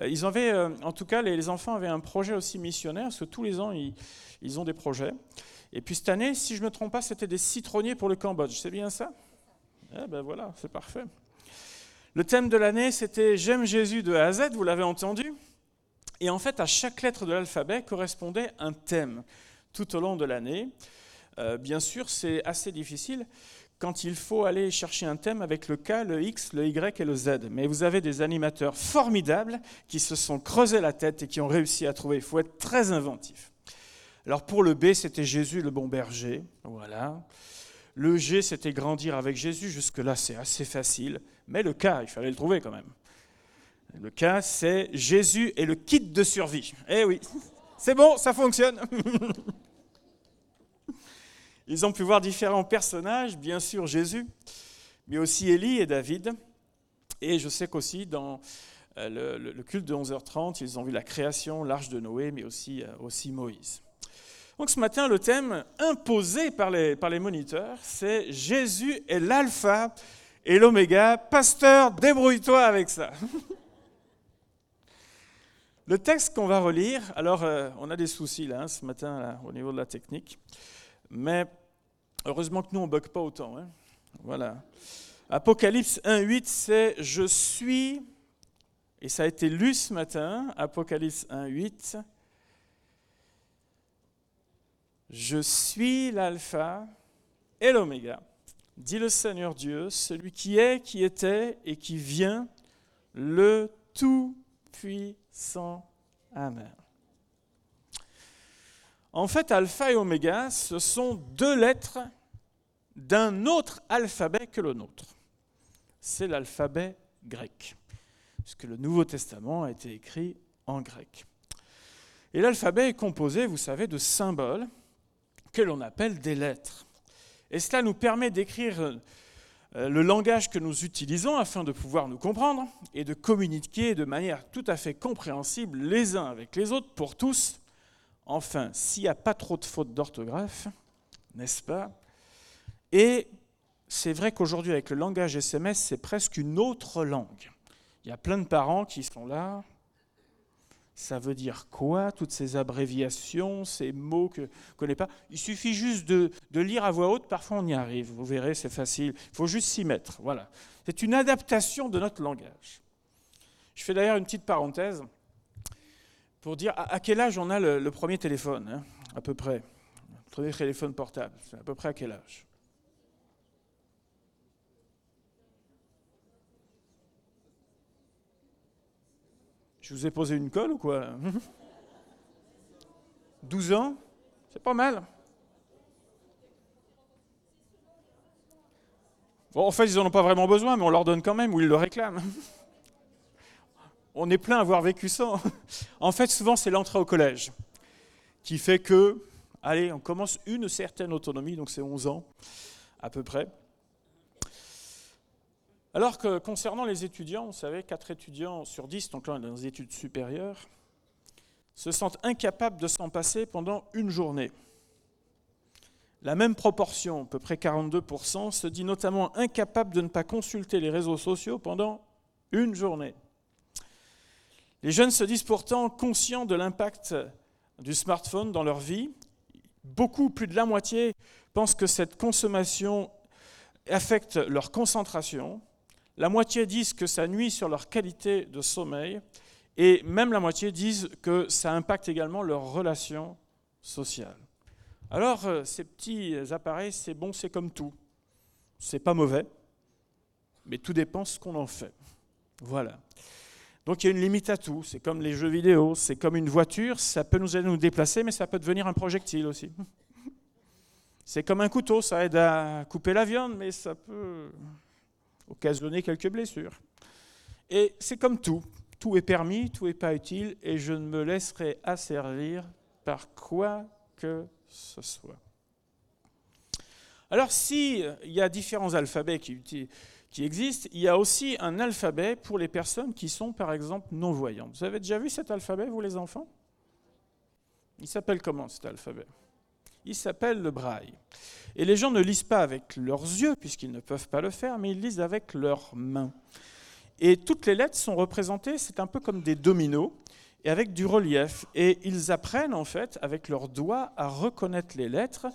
Euh, ils avaient, euh, en tout cas, les, enfants avaient un projet aussi missionnaire, parce que tous les ans, ils, ont des projets. Et puis cette année, si je ne me trompe pas, c'était des citronniers pour le Cambodge. C'est bien ça? Eh ben voilà, c'est parfait. Le thème de l'année, c'était J'aime Jésus de A à Z, vous l'avez entendu. Et en fait, à chaque lettre de l'alphabet correspondait un thème tout au long de l'année. Euh, bien sûr, c'est assez difficile quand il faut aller chercher un thème avec le K, le X, le Y et le Z. Mais vous avez des animateurs formidables qui se sont creusés la tête et qui ont réussi à trouver. Il faut être très inventif. Alors pour le B, c'était Jésus le bon berger. Voilà. Le G, c'était grandir avec Jésus. Jusque-là, c'est assez facile. Mais le K, il fallait le trouver quand même. Le K, c'est Jésus et le kit de survie. Eh oui, c'est bon, ça fonctionne. Ils ont pu voir différents personnages, bien sûr Jésus, mais aussi Élie et David. Et je sais qu'aussi dans euh, le, culte de 11h30, ils ont vu la création, l'arche de Noé, mais aussi, euh, Moïse. Donc ce matin, le thème imposé par les, par les moniteurs, c'est Jésus est l'alpha et l'oméga. Pasteur, débrouille-toi avec ça. Le texte qu'on va relire, alors euh, on a des soucis là hein, ce matin au niveau de la technique, mais heureusement que nous on bug pas autant. Hein. Voilà. Apocalypse 1.8, c'est je suis, et ça a été lu ce matin, Apocalypse 1.8, je suis l'alpha et l'oméga, dit le Seigneur Dieu, celui qui est, qui était et qui vient, le Tout-Puissant Amen. En fait, alpha et oméga, ce sont deux lettres d'un autre alphabet que le nôtre. C'est l'alphabet grec, puisque le Nouveau Testament a été écrit en grec. Et l'alphabet est composé, vous savez, de symboles que l'on appelle des lettres. Et cela nous permet d'écrire euh, le langage que nous utilisons afin de pouvoir nous comprendre et de communiquer de manière tout à fait compréhensible les uns avec les autres pour tous. Enfin, s'il n'y a pas trop de fautes d'orthographe, n'est-ce pas? Et c'est vrai qu'aujourd'hui, avec le langage SMS, c'est presque une autre langue. Il y a plein de parents qui sont là, ça veut dire quoi, toutes ces abréviations, ces mots que ne connais pas? Il suffit juste de, lire à voix haute, parfois on y arrive, vous verrez, c'est facile. Il faut juste s'y mettre. Voilà. C'est une adaptation de notre langage. Je fais d'ailleurs une petite parenthèse pour dire à, quel âge on a le, premier téléphone, hein, à peu près? Le premier téléphone portable, c'est à peu près à quel âge? Je vous ai posé une colle ou quoi? 12 ans? C'est pas mal. Bon, en fait, ils n'en ont pas vraiment besoin, mais on leur donne quand même, ou ils le réclament. On est plein à avoir vécu ça. En fait, souvent, c'est l'entrée au collège qui fait que, allez, on commence une certaine autonomie, donc c'est 11 ans à peu près. Alors que concernant les étudiants, vous savez, 4 étudiants sur 10, donc là dans les études supérieures, se sentent incapables de s'en passer pendant une journée. La même proportion, à peu près 42%, se dit notamment incapable de ne pas consulter les réseaux sociaux pendant une journée. Les jeunes se disent pourtant conscients de l'impact du smartphone dans leur vie. Beaucoup, plus de la moitié, pensent que cette consommation affecte leur concentration, la moitié disent que ça nuit sur leur qualité de sommeil, et même la moitié disent que ça impacte également leurs relations sociales. Alors, euh, ces petits appareils, c'est bon, c'est comme tout. C'est pas mauvais, mais tout dépend ce qu'on en fait. Voilà. Donc il y a une limite à tout. C'est comme les jeux vidéo, c'est comme une voiture, ça peut nous aider à nous déplacer, mais ça peut devenir un projectile aussi. C'est comme un couteau, ça aide à couper la viande, mais ça peut occasionner quelques blessures. Et c'est comme tout. Tout est permis, tout n'est pas utile, et je ne me laisserai asservir par quoi que ce soit. Alors, s'il y a différents alphabets qui, qui existent, il y a aussi un alphabet pour les personnes qui sont, par exemple, non-voyantes. Vous avez déjà vu cet alphabet, vous les enfants? Il s'appelle comment cet alphabet? Il s'appelle le braille. Et les gens ne lisent pas avec leurs yeux, puisqu'ils ne peuvent pas le faire, mais ils lisent avec leurs mains. Et toutes les lettres sont représentées, c'est un peu comme des dominos, et avec du relief. Et ils apprennent en fait avec leurs doigts à reconnaître les lettres,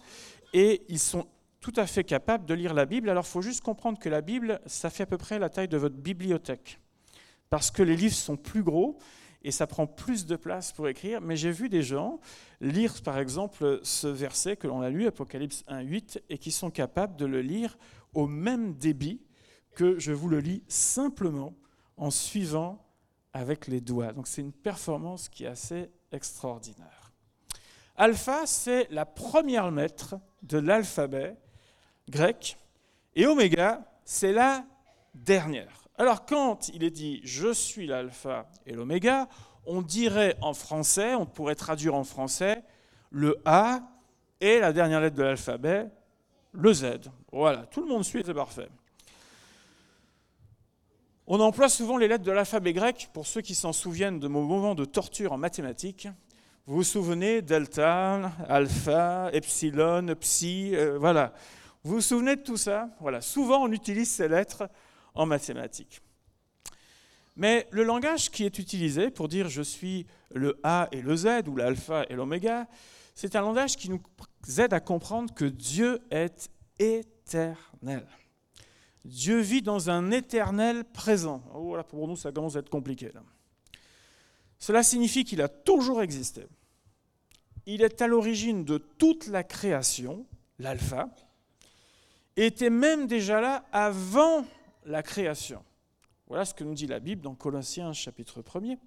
et ils sont tout à fait capables de lire la Bible. Alors il faut juste comprendre que la Bible, ça fait à peu près la taille de votre bibliothèque, parce que les livres sont plus gros, et ça prend plus de place pour écrire. Mais j'ai vu des gens lire, par exemple, ce verset que l'on a lu, Apocalypse 1.8, et qui sont capables de le lire au même débit que je vous le lis simplement en suivant avec les doigts. Donc c'est une performance qui est assez extraordinaire. Alpha, c'est la première lettre de l'alphabet grec, et oméga, c'est la dernière. Alors quand il est dit je suis l'alpha et l'oméga, on dirait en français, on pourrait traduire en français le A et la dernière lettre de l'alphabet, le Z. Voilà, tout le monde suit, c'est parfait. On emploie souvent les lettres de l'alphabet grec pour ceux qui s'en souviennent de mon moment de torture en mathématiques. Vous vous souvenez delta, alpha, epsilon, psi, euh, voilà. Vous vous souvenez de tout ça? Voilà. Souvent, on utilise ces lettres en mathématiques. Mais le langage qui est utilisé pour dire je suis le A et le Z ou l'alpha et l'oméga, c'est un langage qui nous aide à comprendre que Dieu est éternel. Dieu vit dans un éternel présent. Oh, pour nous, ça commence à être compliqué. Cela signifie qu'il a toujours existé. Il est à l'origine de toute la création, l'alpha, était même déjà là avant la création. Voilà ce que nous dit la Bible dans Colossiens chapitre 1er.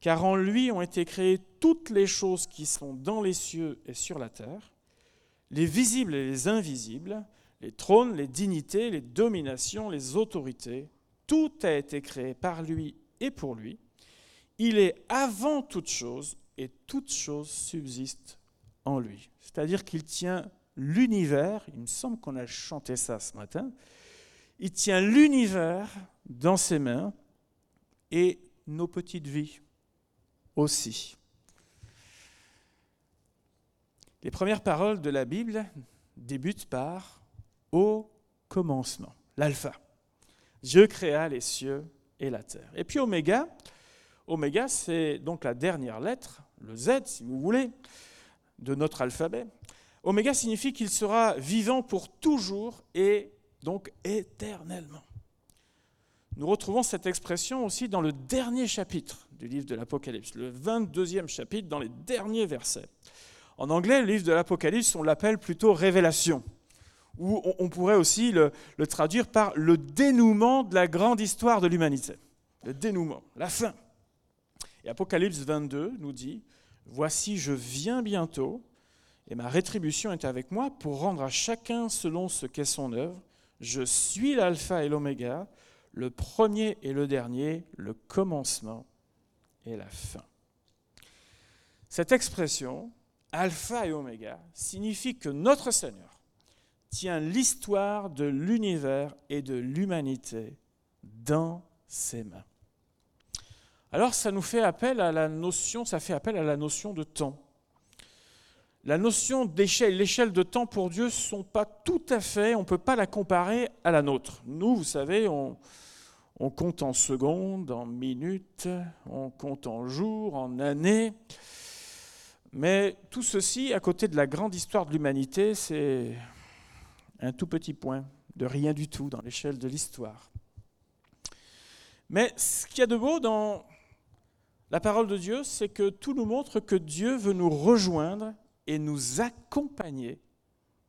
Car en lui ont été créées toutes les choses qui sont dans les cieux et sur la terre, les visibles et les invisibles, les trônes, les dignités, les dominations, les autorités. Tout a été créé par lui et pour lui. Il est avant toute chose et toute chose subsiste en lui. C'est-à-dire qu'il tient l'univers, il me semble qu'on a chanté ça ce matin, il tient l'univers dans ses mains et nos petites vies aussi. Les premières paroles de la Bible débutent par au commencement, l'alpha. Dieu créa les cieux et la terre. Et puis oméga, oméga c'est donc la dernière lettre, le Z si vous voulez, de notre alphabet. Oméga signifie qu'il sera vivant pour toujours et donc éternellement. Nous retrouvons cette expression aussi dans le dernier chapitre du livre de l'Apocalypse, le 22e chapitre, dans les derniers versets. En anglais, le livre de l'Apocalypse, on l'appelle plutôt Révélation, ou on pourrait aussi le, le traduire par le dénouement de la grande histoire de l'humanité. Le dénouement, la fin. Et Apocalypse 22 nous dit, Voici, je viens bientôt, et ma rétribution est avec moi pour rendre à chacun selon ce qu'est son œuvre. Je suis l'alpha et l'oméga, le premier et le dernier, le commencement et la fin. Cette expression, alpha et oméga, signifie que notre Seigneur tient l'histoire de l'univers et de l'humanité dans ses mains. Alors ça nous fait appel à la notion, ça fait appel à la notion de temps la notion d'échelle, l'échelle de temps pour Dieu ne sont pas tout à fait, on ne peut pas la comparer à la nôtre. Nous, vous savez, on, compte en secondes, en minutes, on compte en jours, en années. Mais tout ceci, à côté de la grande histoire de l'humanité, c'est un tout petit point de rien du tout dans l'échelle de l'histoire. Mais ce qu'il y a de beau dans la parole de Dieu, c'est que tout nous montre que Dieu veut nous rejoindre et nous accompagner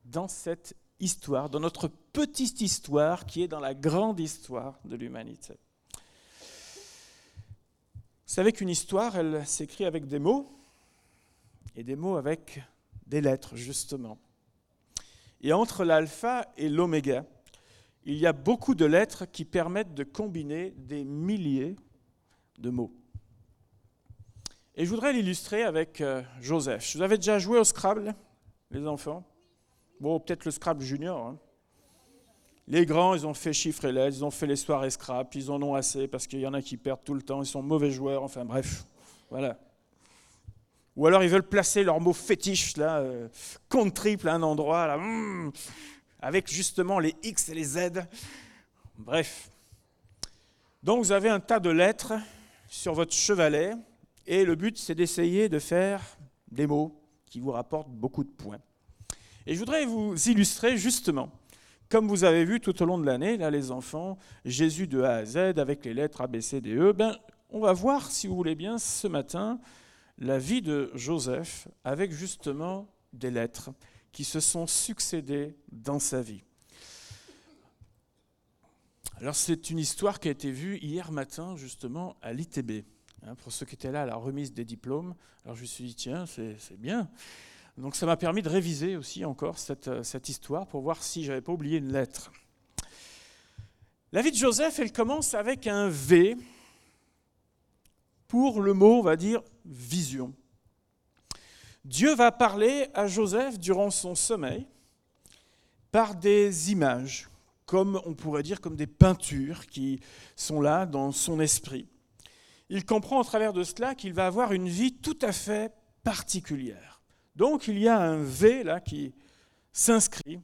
dans cette histoire, dans notre petite histoire qui est dans la grande histoire de l'humanité. Vous savez qu'une histoire, elle s'écrit avec des mots, et des mots avec des lettres, justement. Et entre l'alpha et l'oméga, il y a beaucoup de lettres qui permettent de combiner des milliers de mots. Et je voudrais l'illustrer avec euh, Joseph. Vous avez déjà joué au Scrabble, les enfants? Bon, peut-être le Scrabble junior. Hein. Les grands, ils ont fait chiffres et lettres, ils ont fait les soirées Scrabble, ils en ont assez parce qu'il y en a qui perdent tout le temps, ils sont mauvais joueurs, enfin bref, voilà. Ou alors ils veulent placer leur mot fétiche, là, euh, compte triple à un endroit, là, hmm, avec justement les X et les Z. Bref. Donc vous avez un tas de lettres sur votre chevalet et le but c'est d'essayer de faire des mots qui vous rapportent beaucoup de points. Et je voudrais vous illustrer justement, comme vous avez vu tout au long de l'année, là les enfants, Jésus de A à Z avec les lettres A, B, C, D, E, ben, on va voir, si vous voulez bien, ce matin, la vie de Joseph avec justement des lettres qui se sont succédées dans sa vie. Alors c'est une histoire qui a été vue hier matin justement à l'ITB. Hein, pour ceux qui étaient là à la remise des diplômes, alors je me suis dit tiens c'est bien. Donc ça m'a permis de réviser aussi encore cette, cette histoire pour voir si j'avais pas oublié une lettre. La vie de Joseph, elle commence avec un V pour le mot, on va dire, vision. Dieu va parler à Joseph durant son sommeil par des images comme on pourrait dire comme des peintures qui sont là dans son esprit. Il comprend au travers de cela qu'il va avoir une vie tout à fait particulière. Donc il y a un V là qui s'inscrit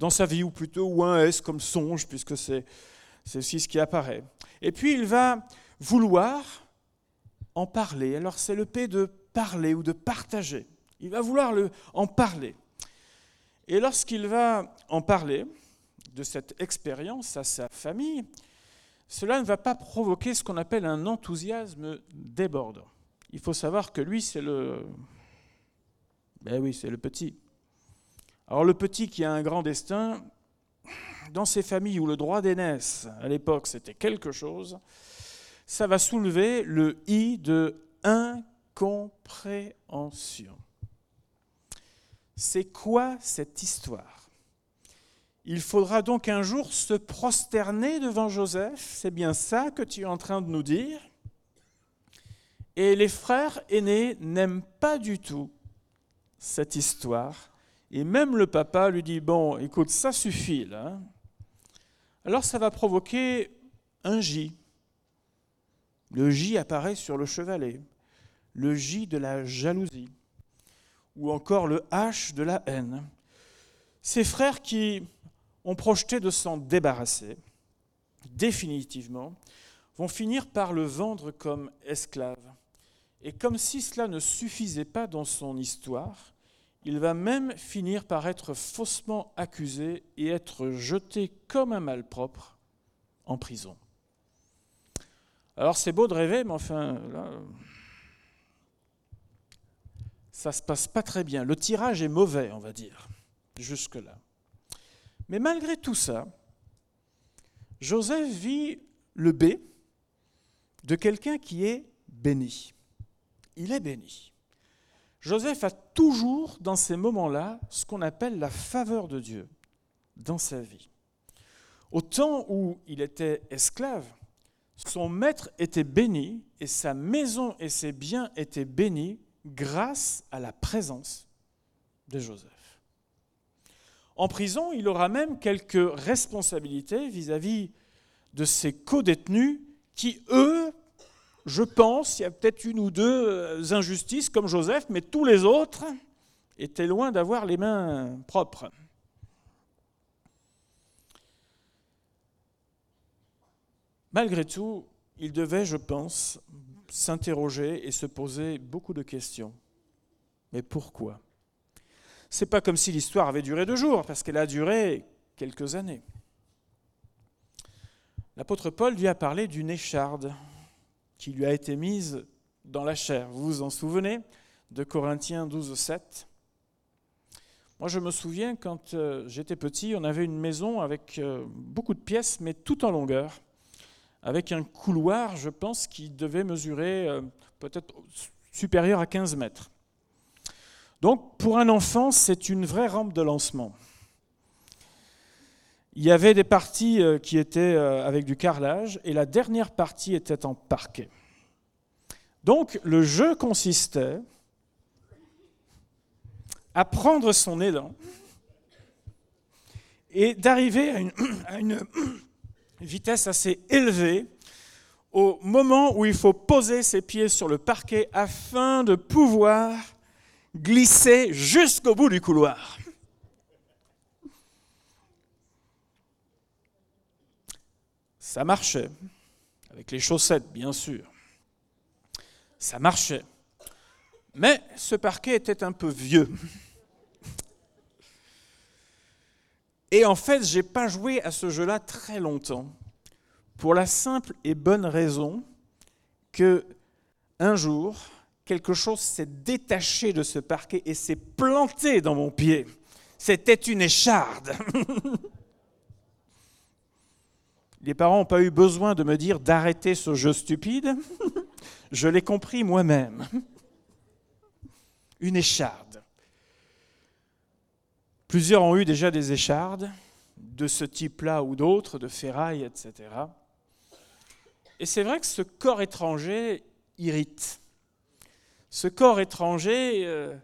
dans sa vie, ou plutôt un S comme songe, puisque c'est aussi ce qui apparaît. Et puis il va vouloir en parler. Alors c'est le P de parler ou de partager. Il va vouloir le, en parler. Et lorsqu'il va en parler, de cette expérience à sa famille, cela ne va pas provoquer ce qu'on appelle un enthousiasme débordant. Il faut savoir que lui, c'est le... Ben oui, c'est le petit. Alors le petit qui a un grand destin, dans ces familles où le droit d'aînesse, à l'époque, c'était quelque chose, ça va soulever le i de incompréhension. C'est quoi cette histoire? Il faudra donc un jour se prosterner devant Joseph, c'est bien ça que tu es en train de nous dire. Et les frères aînés n'aiment pas du tout cette histoire. Et même le papa lui dit, bon, écoute, ça suffit là. Alors ça va provoquer un J. Le J apparaît sur le chevalet. Le J de la jalousie. Ou encore le H de la haine. Ces frères qui ont projeté de s'en débarrasser définitivement, vont finir par le vendre comme esclave. Et comme si cela ne suffisait pas dans son histoire, il va même finir par être faussement accusé et être jeté comme un malpropre en prison. Alors c'est beau de rêver, mais enfin, là, ça ne se passe pas très bien. Le tirage est mauvais, on va dire, jusque-là. Mais malgré tout ça, Joseph vit le B de quelqu'un qui est béni. Il est béni. Joseph a toujours dans ces moments-là ce qu'on appelle la faveur de Dieu dans sa vie. Au temps où il était esclave, son maître était béni et sa maison et ses biens étaient bénis grâce à la présence de Joseph. En prison, il aura même quelques responsabilités vis-à-vis de ses co-détenus qui, eux, je pense, il y a peut-être une ou deux euh, injustices comme Joseph, mais tous les autres étaient loin d'avoir les mains propres. Malgré tout, il devait, je pense, s'interroger et se poser beaucoup de questions. Mais pourquoi? C'est pas comme si l'histoire avait duré deux jours, parce qu'elle a duré quelques années. L'apôtre Paul lui a parlé d'une écharde qui lui a été mise dans la chair. Vous vous en souvenez de Corinthiens 12, 7 Moi, je me souviens, quand euh, j'étais petit, on avait une maison avec euh, beaucoup de pièces, mais tout en longueur, avec un couloir, je pense, qui devait mesurer euh, peut-être supérieur à 15 mètres. Donc pour un enfant, c'est une vraie rampe de lancement. Il y avait des parties euh, qui étaient euh, avec du carrelage et la dernière partie était en parquet. Donc le jeu consistait à prendre son élan et d'arriver à une, à une, vitesse assez élevée au moment où il faut poser ses pieds sur le parquet afin de pouvoir glisser jusqu'au bout du couloir. Ça marchait, avec les chaussettes, bien sûr. Ça marchait. Mais ce parquet était un peu vieux. Et en fait, je n'ai pas joué à ce jeu-là très longtemps, pour la simple et bonne raison que un jour, quelque chose s'est détaché de ce parquet et s'est planté dans mon pied. C'était une écharde. Les parents n'ont pas eu besoin de me dire d'arrêter ce jeu stupide. Je l'ai compris moi-même. Une écharde. Plusieurs ont eu déjà des échardes de ce type-là ou d'autres, de ferraille, etc. Et c'est vrai que ce corps étranger irrite. Ce corps étranger euh,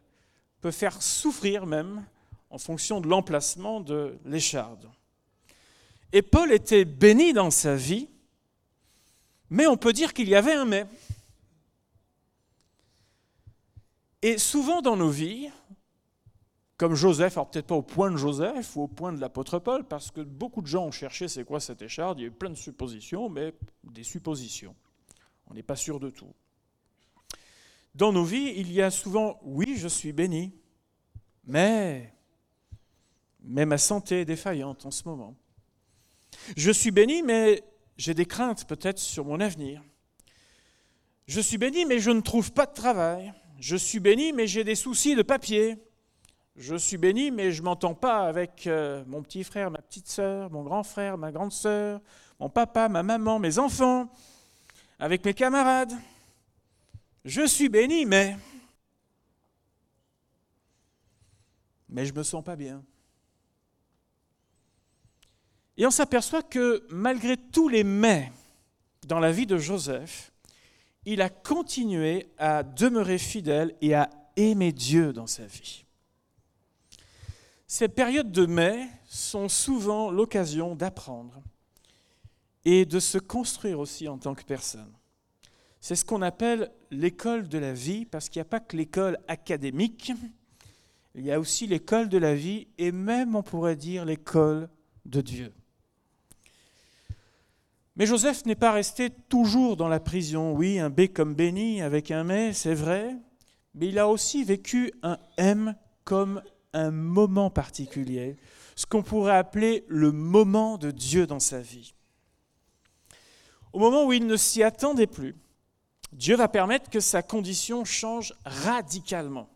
peut faire souffrir même en fonction de l'emplacement de l'écharde. Et Paul était béni dans sa vie, mais on peut dire qu'il y avait un mais. Et souvent dans nos vies, comme Joseph, alors peut-être pas au point de Joseph ou au point de l'apôtre Paul, parce que beaucoup de gens ont cherché c'est quoi cette écharde, il y a eu plein de suppositions, mais des suppositions. On n'est pas sûr de tout. Dans nos vies, il y a souvent, oui, je suis béni, mais, ma santé est défaillante en ce moment. Je suis béni, mais j'ai des craintes peut-être sur mon avenir. Je suis béni, mais je ne trouve pas de travail. Je suis béni, mais j'ai des soucis de papier. Je suis béni, mais je m'entends pas avec euh, mon petit frère, ma petite sœur, mon grand frère, ma grande sœur, mon papa, ma maman, mes enfants, avec mes camarades. Je suis béni, mais... Mais je ne me sens pas bien. Et on s'aperçoit que malgré tous les mais dans la vie de Joseph, il a continué à demeurer fidèle et à aimer Dieu dans sa vie. Ces périodes de mai sont souvent l'occasion d'apprendre et de se construire aussi en tant que personne. C'est ce qu'on appelle l'école de la vie, parce qu'il n'y a pas que l'école académique, il y a aussi l'école de la vie et même, on pourrait dire, l'école de Dieu. Mais Joseph n'est pas resté toujours dans la prison. Oui, un B comme béni avec un mais, c'est vrai, mais il a aussi vécu un M comme un moment particulier, ce qu'on pourrait appeler le moment de Dieu dans sa vie. Au moment où il ne s'y attendait plus, Dieu va permettre que sa condition change radicalement.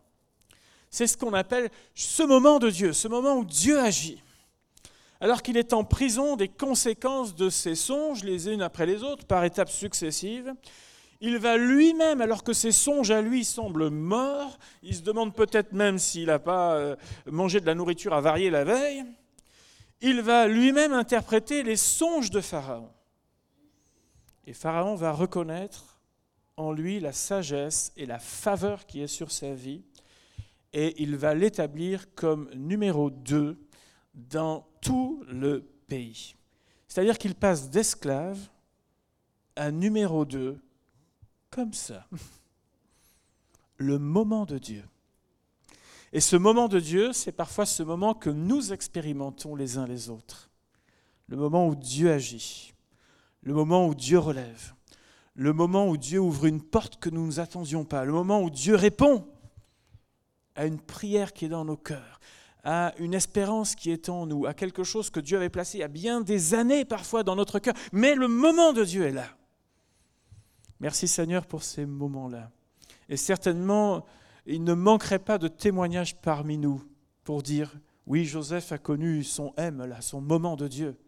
C'est ce qu'on appelle ce moment de Dieu, ce moment où Dieu agit. Alors qu'il est en prison des conséquences de ses songes, les unes après les autres, par étapes successives, il va lui-même, alors que ses songes à lui semblent morts, il se demande peut-être même s'il n'a pas euh, mangé de la nourriture avariée la veille, il va lui-même interpréter les songes de Pharaon. Et Pharaon va reconnaître en lui la sagesse et la faveur qui est sur sa vie, et il va l'établir comme numéro 2 dans tout le pays. C'est-à-dire qu'il passe d'esclave à numéro 2 comme ça. Le moment de Dieu. Et ce moment de Dieu, c'est parfois ce moment que nous expérimentons les uns les autres. Le moment où Dieu agit, le moment où Dieu relève, le moment où Dieu ouvre une porte que nous ne nous attendions pas, le moment où Dieu répond à une prière qui est dans nos cœurs, à une espérance qui est en nous, à quelque chose que Dieu avait placé il y a bien des années parfois dans notre cœur. Mais le moment de Dieu est là. Merci Seigneur pour ces moments-là. Et certainement, il ne manquerait pas de témoignages parmi nous pour dire, oui, Joseph a connu son M, là, son moment de Dieu.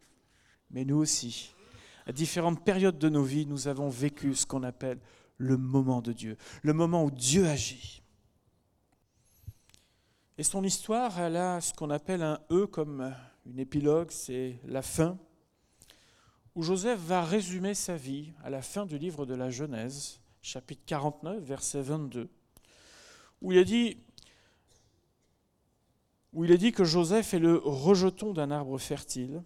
Mais nous aussi, à différentes périodes de nos vies, nous avons vécu ce qu'on appelle le moment de Dieu, le moment où Dieu agit. Et son histoire, elle a ce qu'on appelle un E comme une épilogue, c'est la fin où Joseph va résumer sa vie à la fin du livre de la Genèse, chapitre 49, verset 22, où il est dit, où il est dit que Joseph est le rejeton d'un arbre fertile,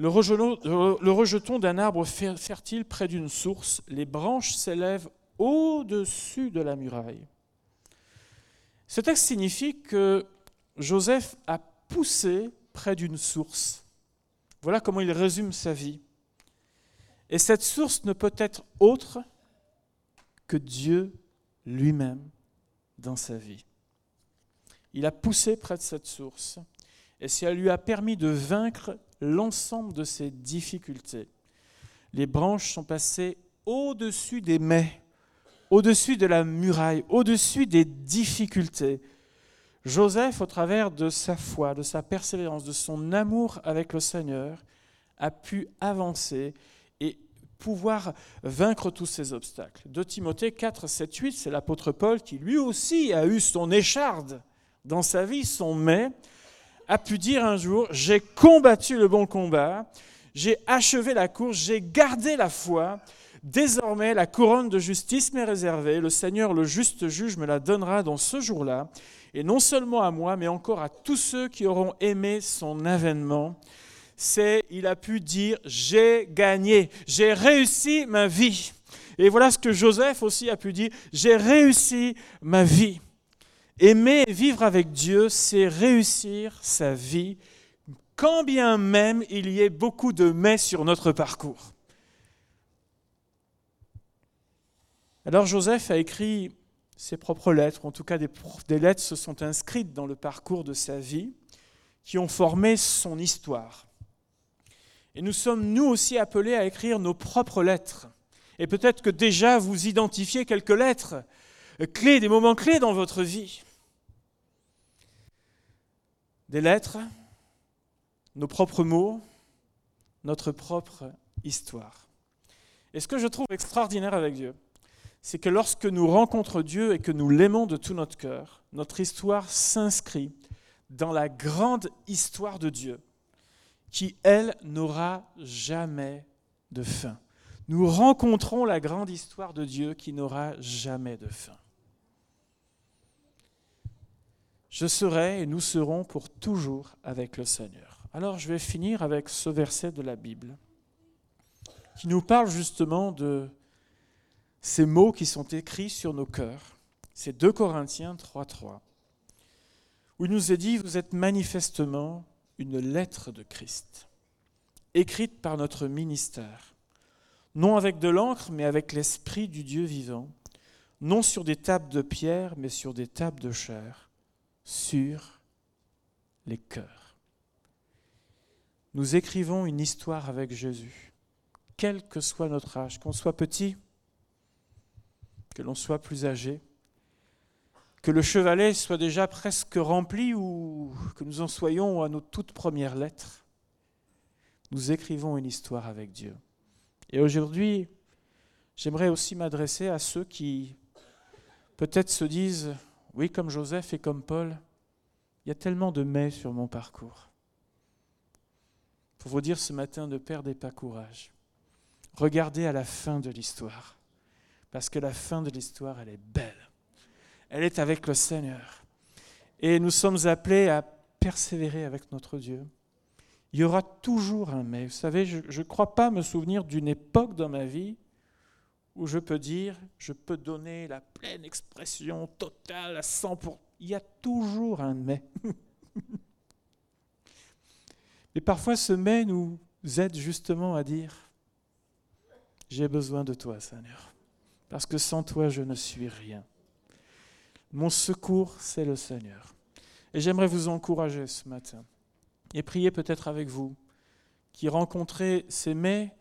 le rejeton, le rejeton d'un arbre fertile près d'une source, les branches s'élèvent au-dessus de la muraille. Ce texte signifie que Joseph a poussé près d'une source. Voilà comment il résume sa vie. Et cette source ne peut être autre que Dieu lui-même dans sa vie. Il a poussé près de cette source et ça lui a permis de vaincre l'ensemble de ses difficultés. Les branches sont passées au-dessus des mets, au-dessus de la muraille, au-dessus des difficultés. Joseph, au travers de sa foi, de sa persévérance, de son amour avec le Seigneur, a pu avancer et pouvoir vaincre tous ces obstacles. De Timothée 4, 7, 8, c'est l'apôtre Paul qui lui aussi a eu son écharde dans sa vie, son mais, a pu dire un jour, j'ai combattu le bon combat, j'ai achevé la course, j'ai gardé la foi, désormais la couronne de justice m'est réservée, le Seigneur le juste juge me la donnera dans ce jour-là, et non seulement à moi, mais encore à tous ceux qui auront aimé son avènement. C'est, il a pu dire, j'ai gagné, j'ai réussi ma vie. Et voilà ce que Joseph aussi a pu dire, j'ai réussi ma vie. Aimer vivre avec Dieu, c'est réussir sa vie, quand bien même il y ait beaucoup de mais sur notre parcours. Alors Joseph a écrit ses propres lettres, en tout cas des, des, lettres se sont inscrites dans le parcours de sa vie, qui ont formé son histoire. Et nous sommes nous aussi appelés à écrire nos propres lettres. Et peut-être que déjà vous identifiez quelques lettres clés, des moments clés dans votre vie des lettres, nos propres mots, notre propre histoire. Et ce que je trouve extraordinaire avec Dieu, c'est que lorsque nous rencontrons Dieu et que nous l'aimons de tout notre cœur, notre histoire s'inscrit dans la grande histoire de Dieu, qui, elle, n'aura jamais de fin. Nous rencontrons la grande histoire de Dieu qui n'aura jamais de fin. Je serai et nous serons pour toujours avec le Seigneur. Alors je vais finir avec ce verset de la Bible qui nous parle justement de ces mots qui sont écrits sur nos cœurs. C'est 2 Corinthiens 3.3, où il nous est dit, vous êtes manifestement une lettre de Christ, écrite par notre ministère, non avec de l'encre, mais avec l'Esprit du Dieu vivant, non sur des tables de pierre, mais sur des tables de chair sur les cœurs. Nous écrivons une histoire avec Jésus, quel que soit notre âge, qu'on soit petit, que l'on soit plus âgé, que le chevalet soit déjà presque rempli ou que nous en soyons à nos toutes premières lettres. Nous écrivons une histoire avec Dieu. Et aujourd'hui, j'aimerais aussi m'adresser à ceux qui peut-être se disent oui, comme Joseph et comme Paul, il y a tellement de mais sur mon parcours. Pour vous dire ce matin, ne perdez pas courage. Regardez à la fin de l'histoire. Parce que la fin de l'histoire, elle est belle. Elle est avec le Seigneur. Et nous sommes appelés à persévérer avec notre Dieu. Il y aura toujours un mais. Vous savez, je ne crois pas me souvenir d'une époque dans ma vie où je peux dire, je peux donner la pleine expression totale à 100%. Il y a toujours un mais. Mais parfois ce mais nous aide justement à dire, j'ai besoin de toi Seigneur, parce que sans toi je ne suis rien. Mon secours, c'est le Seigneur. Et j'aimerais vous encourager ce matin et prier peut-être avec vous qui rencontrez ces mais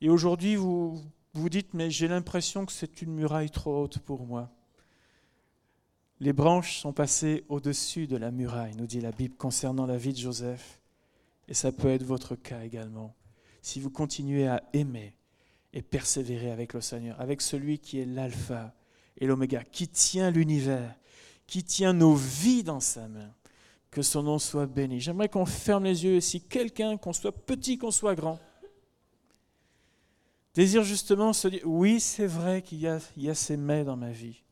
et aujourd'hui vous vous dites, mais j'ai l'impression que c'est une muraille trop haute pour moi. Les branches sont passées au-dessus de la muraille, nous dit la Bible concernant la vie de Joseph. Et ça peut être votre cas également. Si vous continuez à aimer et persévérer avec le Seigneur, avec celui qui est l'alpha et l'oméga, qui tient l'univers, qui tient nos vies dans sa main, que son nom soit béni. J'aimerais qu'on ferme les yeux et si quelqu'un, qu'on soit petit, qu'on soit grand, Désire justement se dire, oui, c'est vrai qu'il y y a ces mais dans ma vie.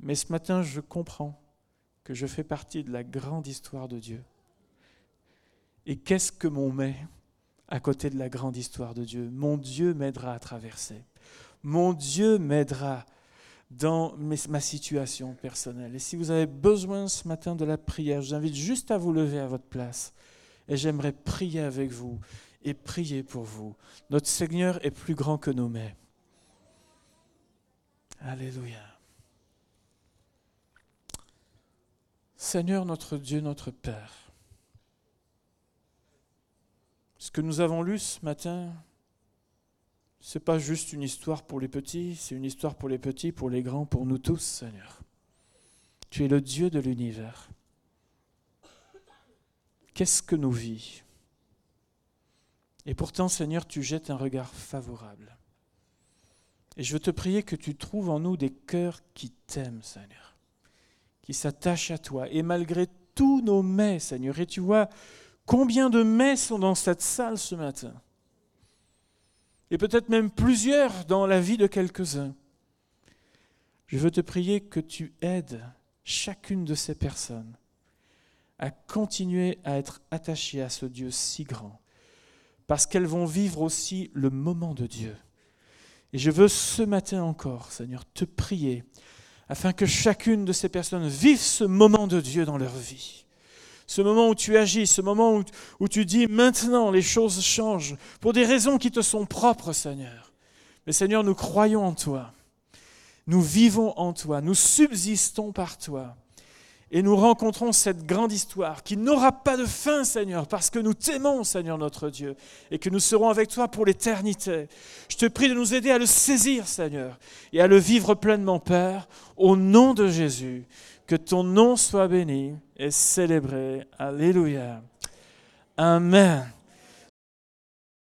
Mais ce matin, je comprends que je fais partie de la grande histoire de Dieu. Et qu'est-ce que mon mais à côté de la grande histoire de Dieu? Mon Dieu m'aidera à traverser. Mon Dieu m'aidera dans ma situation personnelle. Et si vous avez besoin ce matin de la prière, je vous invite juste à vous lever à votre place. Et j'aimerais prier avec vous et prier pour vous. Notre Seigneur est plus grand que nos mets. Alléluia. Seigneur notre Dieu, notre Père, ce que nous avons lu ce matin, ce n'est pas juste une histoire pour les petits, c'est une histoire pour les petits, pour les grands, pour nous tous, Seigneur. Tu es le Dieu de l'univers. Qu'est-ce que nos vies Et pourtant, Seigneur, tu jettes un regard favorable. Et je veux te prier que tu trouves en nous des cœurs qui t'aiment, Seigneur, qui s'attachent à toi. Et malgré tous nos mets, Seigneur, et tu vois combien de mets sont dans cette salle ce matin, et peut-être même plusieurs dans la vie de quelques-uns, je veux te prier que tu aides chacune de ces personnes à continuer à être attachées à ce Dieu si grand, parce qu'elles vont vivre aussi le moment de Dieu. Et je veux ce matin encore, Seigneur, te prier afin que chacune de ces personnes vive ce moment de Dieu dans leur vie. Ce moment où tu agis, ce moment où, tu dis maintenant les choses changent pour des raisons qui te sont propres, Seigneur. Mais Seigneur, nous croyons en toi. Nous vivons en toi. Nous subsistons par toi et nous rencontrons cette grande histoire qui n'aura pas de fin, Seigneur, parce que nous t'aimons, Seigneur notre Dieu, et que nous serons avec toi pour l'éternité. Je te prie de nous aider à le saisir, Seigneur, et à le vivre pleinement, Père, au nom de Jésus. Que ton nom soit béni et célébré. Alléluia. Amen.